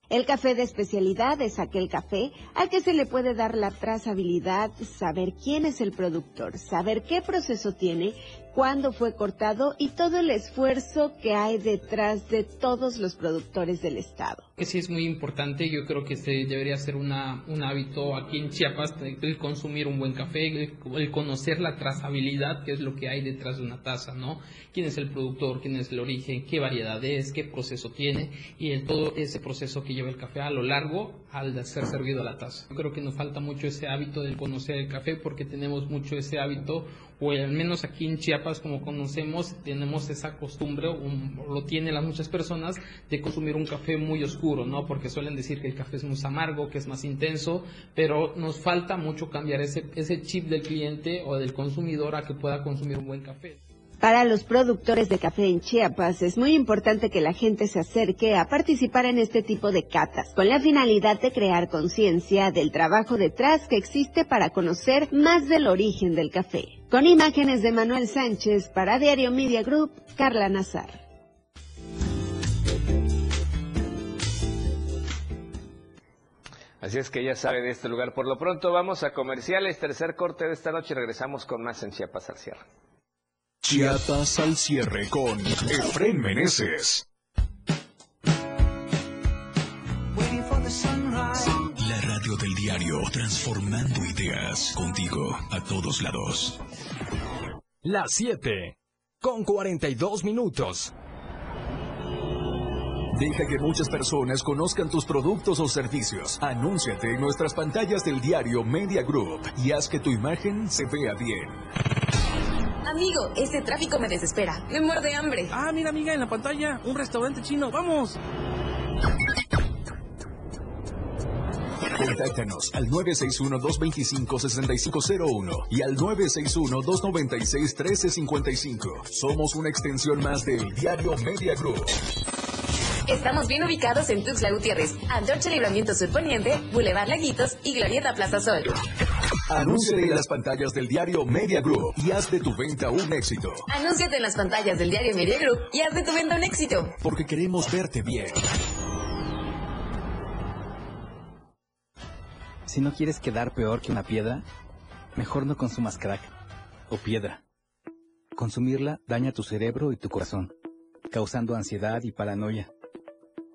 El café de especialidad es aquel café al que se le puede dar la trazabilidad, saber quién es el productor, saber qué proceso tiene, cuándo fue cortado y todo el esfuerzo que hay detrás de todos los productores del estado. Que sí es muy importante, yo creo que este debería ser una, un hábito aquí en Chiapas, el consumir un buen café, el, el conocer la trazabilidad, que es lo que hay detrás de una taza, ¿no? Quién es el productor, quién es el origen, qué variedad es, qué proceso tiene y el, todo ese proceso que lleva el café a lo largo al ser servido la taza. Creo que nos falta mucho ese hábito de conocer el café porque tenemos mucho ese hábito, o al menos aquí en Chiapas, como conocemos, tenemos esa costumbre, o lo tienen las muchas personas, de consumir un café muy oscuro, ¿no? Porque suelen decir que el café es más amargo, que es más intenso, pero nos falta mucho cambiar ese, ese chip del cliente o del consumidor a que pueda consumir un buen café. Para los productores de café en Chiapas es muy importante que la gente se acerque a participar en este tipo de catas, con la finalidad de crear conciencia del trabajo detrás que existe para conocer más del origen del café. Con imágenes de Manuel Sánchez para Diario Media Group, Carla Nazar. Así es que ya sabe de este lugar. Por lo pronto vamos a comerciales, tercer corte de esta noche regresamos con más en Chiapas al cierre. Chiapas al cierre con Efren Meneses. La radio del diario, transformando ideas contigo a todos lados. Las 7 con 42 minutos. Deja que muchas personas conozcan tus productos o servicios. Anúnciate en nuestras pantallas del diario Media Group y haz que tu imagen se vea bien. Amigo, este tráfico me desespera. Me muerde hambre. Ah, mira, amiga, en la pantalla, un restaurante chino. ¡Vamos! Contáctanos al 961-225-6501 y al 961-296-1355. Somos una extensión más del diario Media Group. Estamos bien ubicados en Tuxtla Gutiérrez, Antorcha Libramiento Sur Poniente, Boulevard Laguitos y Glorieta Plaza Sol. Anúnciate en las pantallas del diario Media Group y haz de tu venta un éxito. Anúnciate en las pantallas del diario Media Group y haz de tu venta un éxito. Porque queremos verte bien. Si no quieres quedar peor que una piedra, mejor no consumas crack o piedra. Consumirla daña tu cerebro y tu corazón, causando ansiedad y paranoia.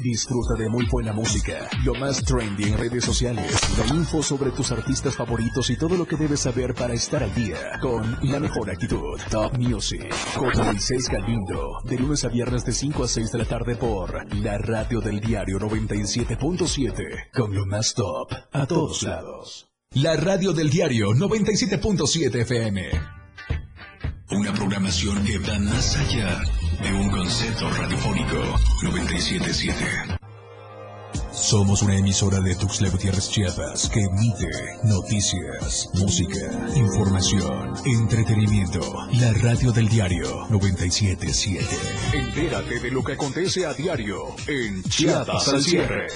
Disfruta de muy buena música, lo más trendy en redes sociales, la info sobre tus artistas favoritos y todo lo que debes saber para estar al día con la mejor actitud. Top Music, con Moisés Galindo, de lunes a viernes de 5 a 6 de la tarde por la radio del diario 97.7, con lo más top a todos lados. La radio del diario 97.7 FM. Una programación que va más allá de un concepto radiofónico 977. Somos una emisora de Tuxtla Gutiérrez Chiapas que emite noticias, música, información, entretenimiento. La radio del diario 977. Entérate de lo que acontece a diario en Chiapas al cierre.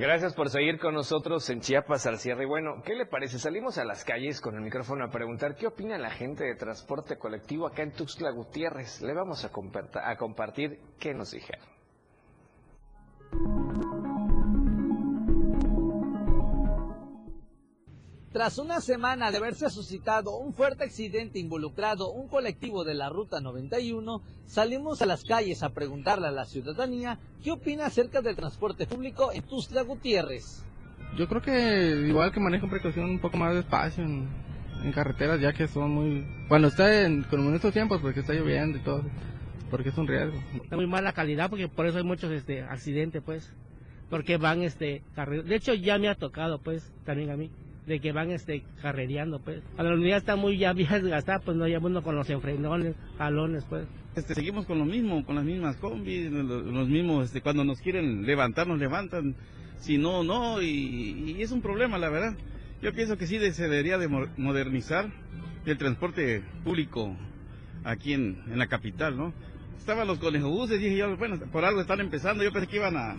Gracias por seguir con nosotros en Chiapas al cierre. Bueno, ¿qué le parece? Salimos a las calles con el micrófono a preguntar qué opina la gente de transporte colectivo acá en Tuxtla Gutiérrez. Le vamos a compartir qué nos dijeron. Tras una semana de haberse suscitado un fuerte accidente involucrado un colectivo de la Ruta 91, salimos a las calles a preguntarle a la ciudadanía qué opina acerca del transporte público en Tuxtla Gutiérrez. Yo creo que igual que manejan precaución un poco más despacio en, en carreteras, ya que son muy... Cuando está en, como en estos tiempos, porque está lloviendo y todo, porque es un riesgo. Está muy mala calidad porque por eso hay muchos este, accidentes, pues. Porque van, este, carre- De hecho, ya me ha tocado, pues, también a mí, de que van, este, carrereando, pues. Cuando la unidad está muy ya bien desgastada, pues no hay uno con los enfrenones, jalones, pues. Este, seguimos con lo mismo, con las mismas combis, los, mismos, este, cuando nos quieren levantar, nos levantan, si no, no, y, y es un problema, la verdad. Yo pienso que sí de- se debería de mo- modernizar el transporte público aquí en, en la capital, ¿no? Estaban los conejobuses, dije yo, bueno, por algo están empezando, yo pensé que iban a,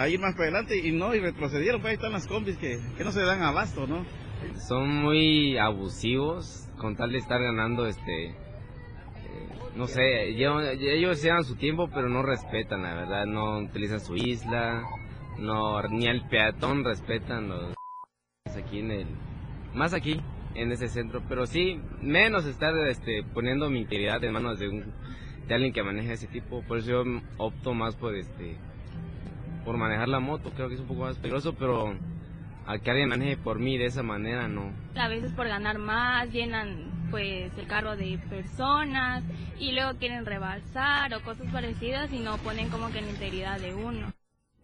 a ir más para adelante y no, y retrocedieron, pues ahí están las combis que, que no se dan abasto, ¿no? son muy abusivos con tal de estar ganando este eh, no sé ellos llevan su tiempo pero no respetan la verdad no utilizan su isla no ni al peatón respetan los aquí en el más aquí en ese centro pero sí menos estar este poniendo mi integridad en manos de un de alguien que maneja ese tipo por eso yo opto más por este por manejar la moto creo que es un poco más peligroso pero a que alguien maneje por mí de esa manera no a veces por ganar más llenan pues el carro de personas y luego quieren rebalsar o cosas parecidas y no ponen como que la integridad de uno.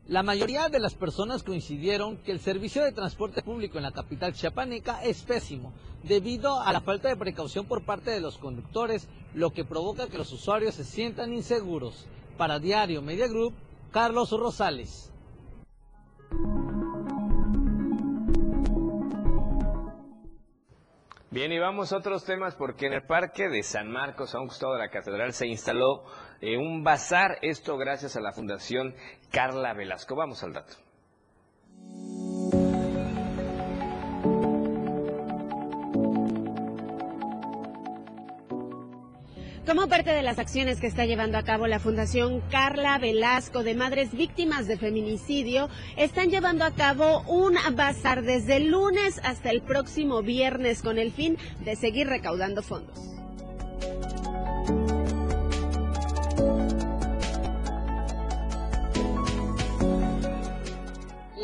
La mayoría de las personas coincidieron que el servicio de transporte público en la capital chiapaneca es pésimo, debido a la falta de precaución por parte de los conductores, lo que provoca que los usuarios se sientan inseguros. Para Diario Media Group, Carlos Rosales. Bien, y vamos a otros temas porque en el Parque de San Marcos, a un costado de la Catedral, se instaló eh, un bazar, esto gracias a la Fundación Carla Velasco. Vamos al dato. Como parte de las acciones que está llevando a cabo la Fundación Carla Velasco de Madres Víctimas de Feminicidio, están llevando a cabo un bazar desde el lunes hasta el próximo viernes con el fin de seguir recaudando fondos.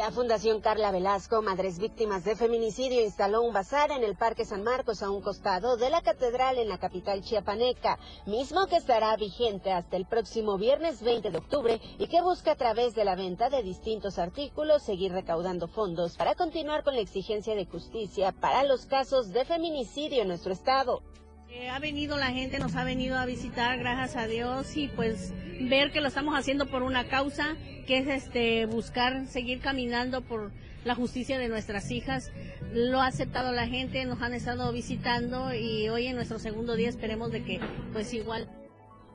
La Fundación Carla Velasco, Madres Víctimas de Feminicidio, instaló un bazar en el Parque San Marcos a un costado de la catedral en la capital chiapaneca, mismo que estará vigente hasta el próximo viernes 20 de octubre y que busca a través de la venta de distintos artículos seguir recaudando fondos para continuar con la exigencia de justicia para los casos de feminicidio en nuestro estado. Eh, ha venido la gente, nos ha venido a visitar, gracias a Dios, y pues ver que lo estamos haciendo por una causa, que es este buscar seguir caminando por la justicia de nuestras hijas. Lo ha aceptado la gente, nos han estado visitando y hoy en nuestro segundo día esperemos de que pues igual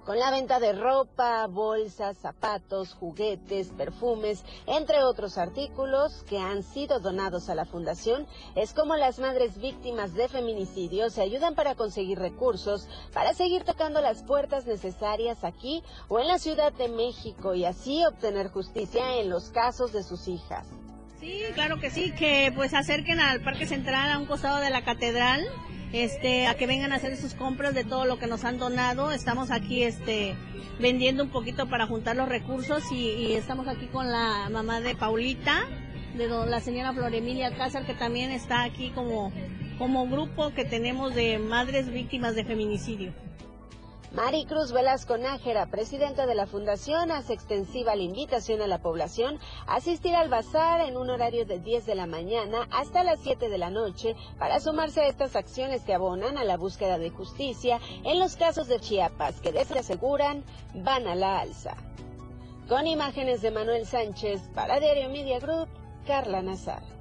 con la venta de ropa, bolsas, zapatos, juguetes, perfumes, entre otros artículos que han sido donados a la fundación, es como las madres víctimas de feminicidio se ayudan para conseguir recursos para seguir tocando las puertas necesarias aquí o en la Ciudad de México y así obtener justicia en los casos de sus hijas. Sí, claro que sí, que pues acerquen al Parque Central a un costado de la catedral, este, a que vengan a hacer sus compras de todo lo que nos han donado. Estamos aquí, este, vendiendo un poquito para juntar los recursos y, estamos aquí con la mamá de Paulita, de la señora Floremilia Alcázar, que también está aquí como, como grupo que tenemos de madres víctimas de feminicidio. Maricruz Velasco Nájera, presidenta de la Fundación, hace extensiva la invitación a la población a asistir al bazar en un horario de 10 de la mañana hasta las 7 de la noche para sumarse a estas acciones que abonan a la búsqueda de justicia en los casos de Chiapas que desde aseguran van a la alza. Con imágenes de Manuel Sánchez para Diario Media Group, Carla Nazar.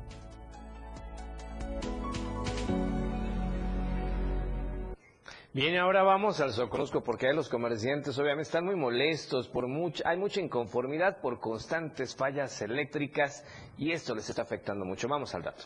Bien, ahora vamos al Soconusco porque los comerciantes obviamente están muy molestos, por mucha, hay mucha inconformidad por constantes fallas eléctricas y esto les está afectando mucho. Vamos al dato.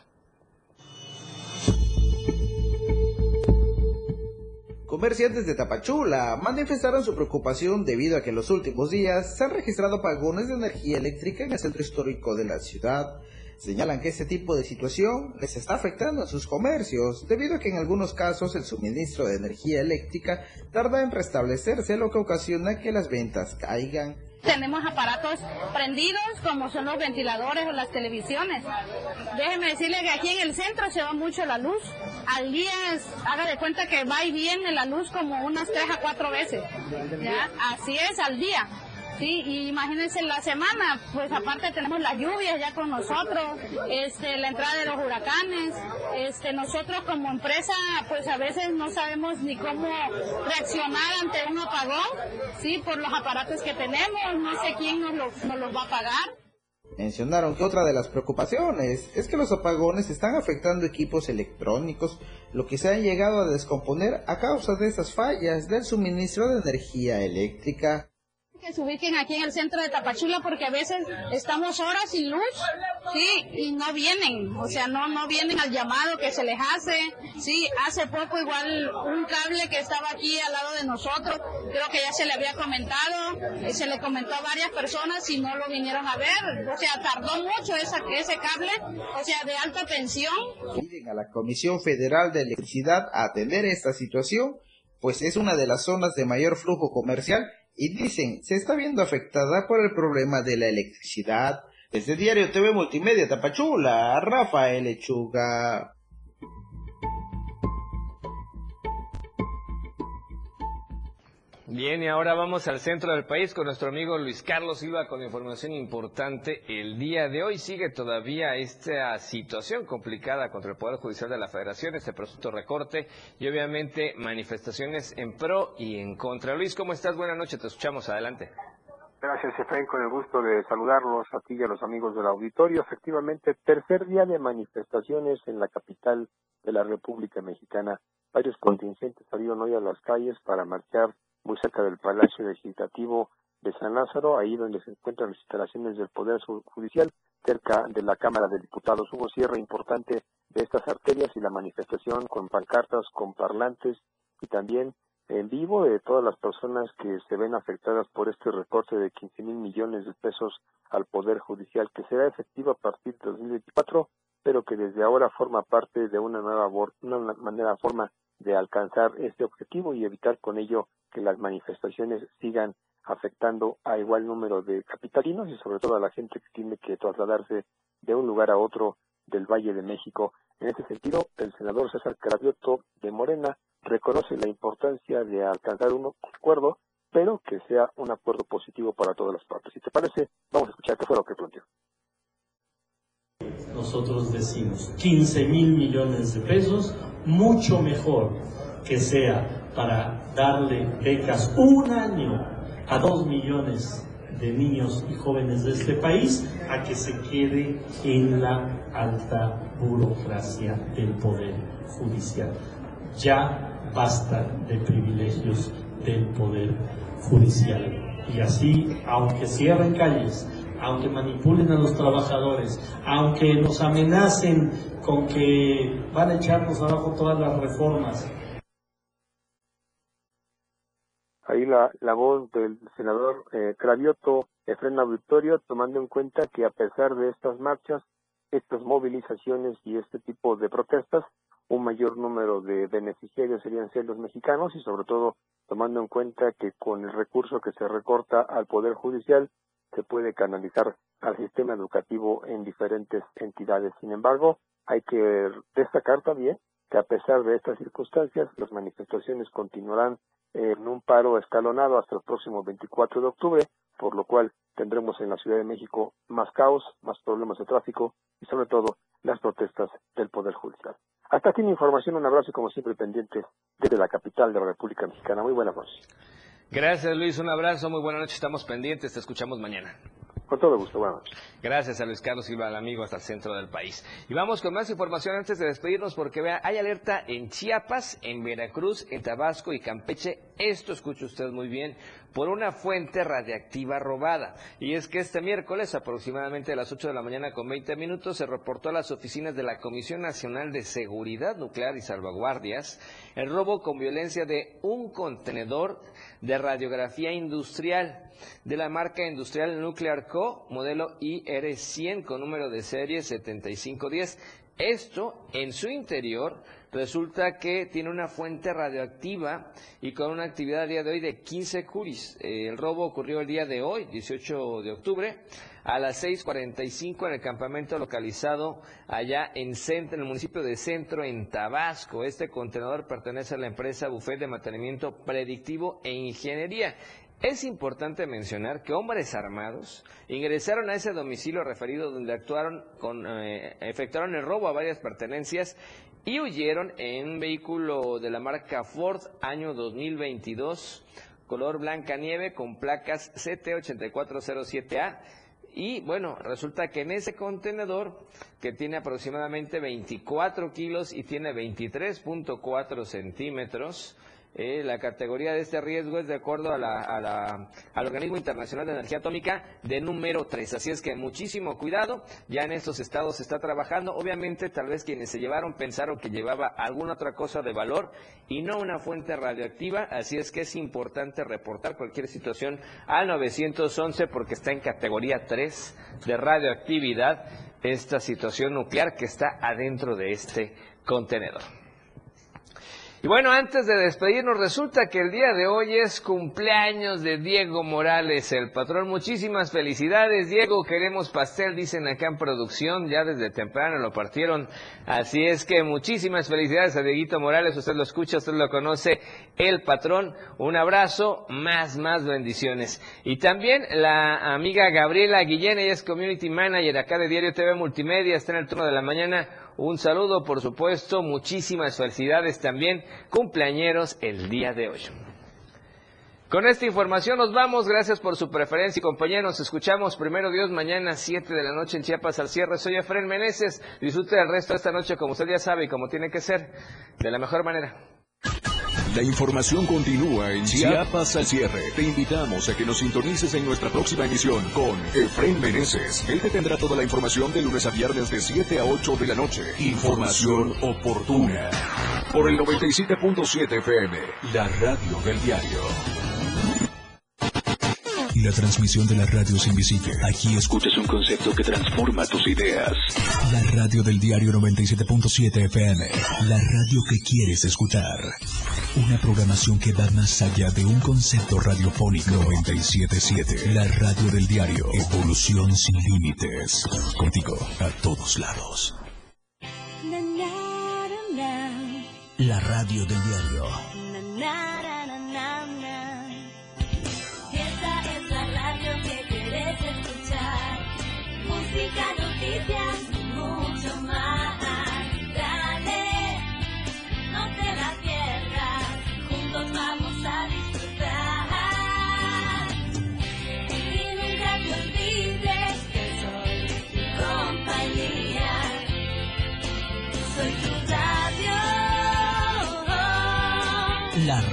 Comerciantes de Tapachula manifestaron su preocupación debido a que en los últimos días se han registrado apagones de energía eléctrica en el centro histórico de la ciudad. Señalan que este tipo de situación les está afectando a sus comercios, debido a que en algunos casos el suministro de energía eléctrica tarda en restablecerse, lo que ocasiona que las ventas caigan. Tenemos aparatos prendidos como son los ventiladores o las televisiones. Déjeme decirle que aquí en el centro se va mucho la luz. Al día haga de cuenta que va y viene la luz como unas tres a cuatro veces. Así es al día. Sí, y imagínense la semana, pues aparte tenemos las lluvias ya con nosotros, este, la entrada de los huracanes, este, nosotros como empresa, pues a veces no sabemos ni cómo reaccionar ante un apagón, sí, por los aparatos que tenemos, no sé quién nos los, nos los va a pagar. Mencionaron que otra de las preocupaciones es que los apagones están afectando equipos electrónicos, lo que se ha llegado a descomponer a causa de estas fallas del suministro de energía eléctrica. Que se ubiquen aquí en el centro de Tapachula porque a veces estamos horas sin luz, sí, y no vienen, o sea, no no vienen al llamado que se les hace, sí, hace poco igual un cable que estaba aquí al lado de nosotros, creo que ya se le había comentado, eh, se le comentó a varias personas y no lo vinieron a ver, o sea, tardó mucho esa, ese cable, o sea, de alta tensión, Piden a la Comisión Federal de Electricidad a atender esta situación, pues es una de las zonas de mayor flujo comercial y dicen se está viendo afectada por el problema de la electricidad. Desde Diario TV Multimedia Tapachula, Rafael Lechuga. Bien, y ahora vamos al centro del país con nuestro amigo Luis Carlos Silva con información importante. El día de hoy sigue todavía esta situación complicada contra el Poder Judicial de la Federación, este presunto recorte y obviamente manifestaciones en pro y en contra. Luis, ¿cómo estás? Buenas noches, te escuchamos. Adelante. Gracias, Efraín, con el gusto de saludarlos a ti y a los amigos del auditorio. Efectivamente, tercer día de manifestaciones en la capital de la República Mexicana. Varios contingentes salieron hoy a las calles para marchar muy cerca del Palacio Legislativo de San Lázaro, ahí donde se encuentran las instalaciones del Poder Judicial, cerca de la Cámara de Diputados. Hubo cierre importante de estas arterias y la manifestación con pancartas, con parlantes y también en vivo de todas las personas que se ven afectadas por este recorte de 15 mil millones de pesos al Poder Judicial, que será efectivo a partir de 2024, pero que desde ahora forma parte de una nueva una manera, forma de alcanzar este objetivo y evitar con ello que las manifestaciones sigan afectando a igual número de capitalinos y sobre todo a la gente que tiene que trasladarse de un lugar a otro del Valle de México. En este sentido, el senador César Carabioto de Morena reconoce la importancia de alcanzar un acuerdo, pero que sea un acuerdo positivo para todas las partes. Si te parece, vamos a escuchar qué fue lo que planteó. nosotros decimos 15 mil millones de pesos, mucho mejor que sea para darle becas un año a dos millones de niños y jóvenes de este país a que se quede en la alta burocracia del Poder Judicial. Ya basta de privilegios del Poder Judicial. Y así, aunque cierren calles, aunque manipulen a los trabajadores, aunque nos amenacen con que van a echarnos abajo todas las reformas, Ahí la, la voz del senador eh, Cravioto Efren Auditorio, tomando en cuenta que a pesar de estas marchas, estas movilizaciones y este tipo de protestas, un mayor número de beneficiarios serían ser los mexicanos y sobre todo tomando en cuenta que con el recurso que se recorta al Poder Judicial se puede canalizar al sistema educativo en diferentes entidades. Sin embargo, hay que destacar también que a pesar de estas circunstancias, las manifestaciones continuarán en un paro escalonado hasta el próximo 24 de octubre, por lo cual tendremos en la Ciudad de México más caos, más problemas de tráfico y sobre todo las protestas del Poder Judicial. Hasta aquí mi información, un abrazo y como siempre pendientes desde la capital de la República Mexicana. Muy buenas noches. Gracias Luis, un abrazo, muy buena noche, estamos pendientes, te escuchamos mañana. Gracias a Luis Carlos Silva, al amigo hasta el centro del país. Y vamos con más información antes de despedirnos porque hay alerta en Chiapas, en Veracruz, en Tabasco y Campeche. Esto escuche usted muy bien, por una fuente radiactiva robada. Y es que este miércoles, aproximadamente a las 8 de la mañana con 20 minutos, se reportó a las oficinas de la Comisión Nacional de Seguridad Nuclear y Salvaguardias el robo con violencia de un contenedor de radiografía industrial de la marca industrial Nuclear Co modelo IR100 con número de serie 7510. Esto en su interior resulta que tiene una fuente radioactiva y con una actividad a día de hoy de 15 curis. Eh, el robo ocurrió el día de hoy, 18 de octubre, a las 6.45 en el campamento localizado allá en Centro, en el municipio de Centro, en Tabasco. Este contenedor pertenece a la empresa Buffet de Mantenimiento Predictivo e Ingeniería. Es importante mencionar que hombres armados ingresaron a ese domicilio referido donde actuaron con, eh, efectuaron el robo a varias pertenencias y huyeron en un vehículo de la marca Ford año 2022, color blanca nieve con placas CT8407A. Y bueno, resulta que en ese contenedor, que tiene aproximadamente 24 kilos y tiene 23.4 centímetros, eh, la categoría de este riesgo es de acuerdo a la, al Organismo Internacional de Energía Atómica de número 3. Así es que muchísimo cuidado, ya en estos estados se está trabajando. Obviamente, tal vez quienes se llevaron pensaron que llevaba alguna otra cosa de valor y no una fuente radioactiva. Así es que es importante reportar cualquier situación al 911 porque está en categoría 3 de radioactividad esta situación nuclear que está adentro de este contenedor. Y bueno, antes de despedirnos, resulta que el día de hoy es cumpleaños de Diego Morales, el patrón. Muchísimas felicidades, Diego. Queremos pastel, dicen acá en producción. Ya desde temprano lo partieron. Así es que muchísimas felicidades a Dieguito Morales. Usted lo escucha, usted lo conoce, el patrón. Un abrazo, más, más bendiciones. Y también la amiga Gabriela Guillén, ella es Community Manager acá de Diario TV Multimedia, está en el turno de la mañana. Un saludo, por supuesto, muchísimas felicidades también, cumpleañeros el día de hoy. Con esta información nos vamos, gracias por su preferencia y compañeros, escuchamos primero Dios mañana 7 de la noche en Chiapas al cierre. Soy Efren Meneses, disfrute del resto de esta noche como usted ya sabe y como tiene que ser, de la mejor manera. La información continúa en Chiapas al cierre. Te invitamos a que nos sintonices en nuestra próxima emisión con Efraín Meneses. Él te tendrá toda la información de lunes a viernes de 7 a 8 de la noche. Información oportuna. Por el 97.7 FM, la radio del diario. La transmisión de la radio es invisible. Aquí escuchas un concepto que transforma tus ideas. La radio del diario 97.7 FM. La radio que quieres escuchar. Una programación que va más allá de un concepto radiofónico 977. La radio del diario. Evolución sin límites. Contigo a todos lados. La radio del diario.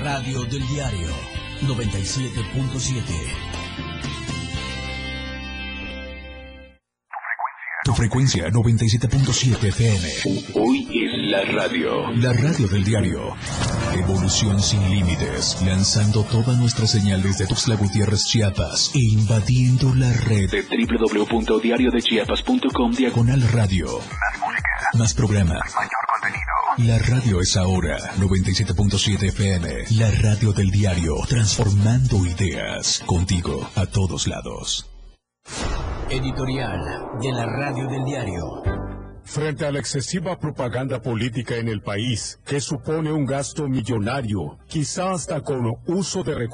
Radio del diario 97.7. Tu frecuencia 97.7 FM. Hoy es la radio. La radio del diario. Evolución sin límites. Lanzando todas nuestras señales de Tuxtla Gutiérrez, Chiapas. E invadiendo la red de www.diariodechiapas.com diagonal radio. Más música. Más programa. Mayor contenido. La radio es ahora 97.7 FM. La radio del diario. Transformando ideas. Contigo a todos lados. Editorial de la Radio del Diario. Frente a la excesiva propaganda política en el país, que supone un gasto millonario, quizá hasta con uso de recursos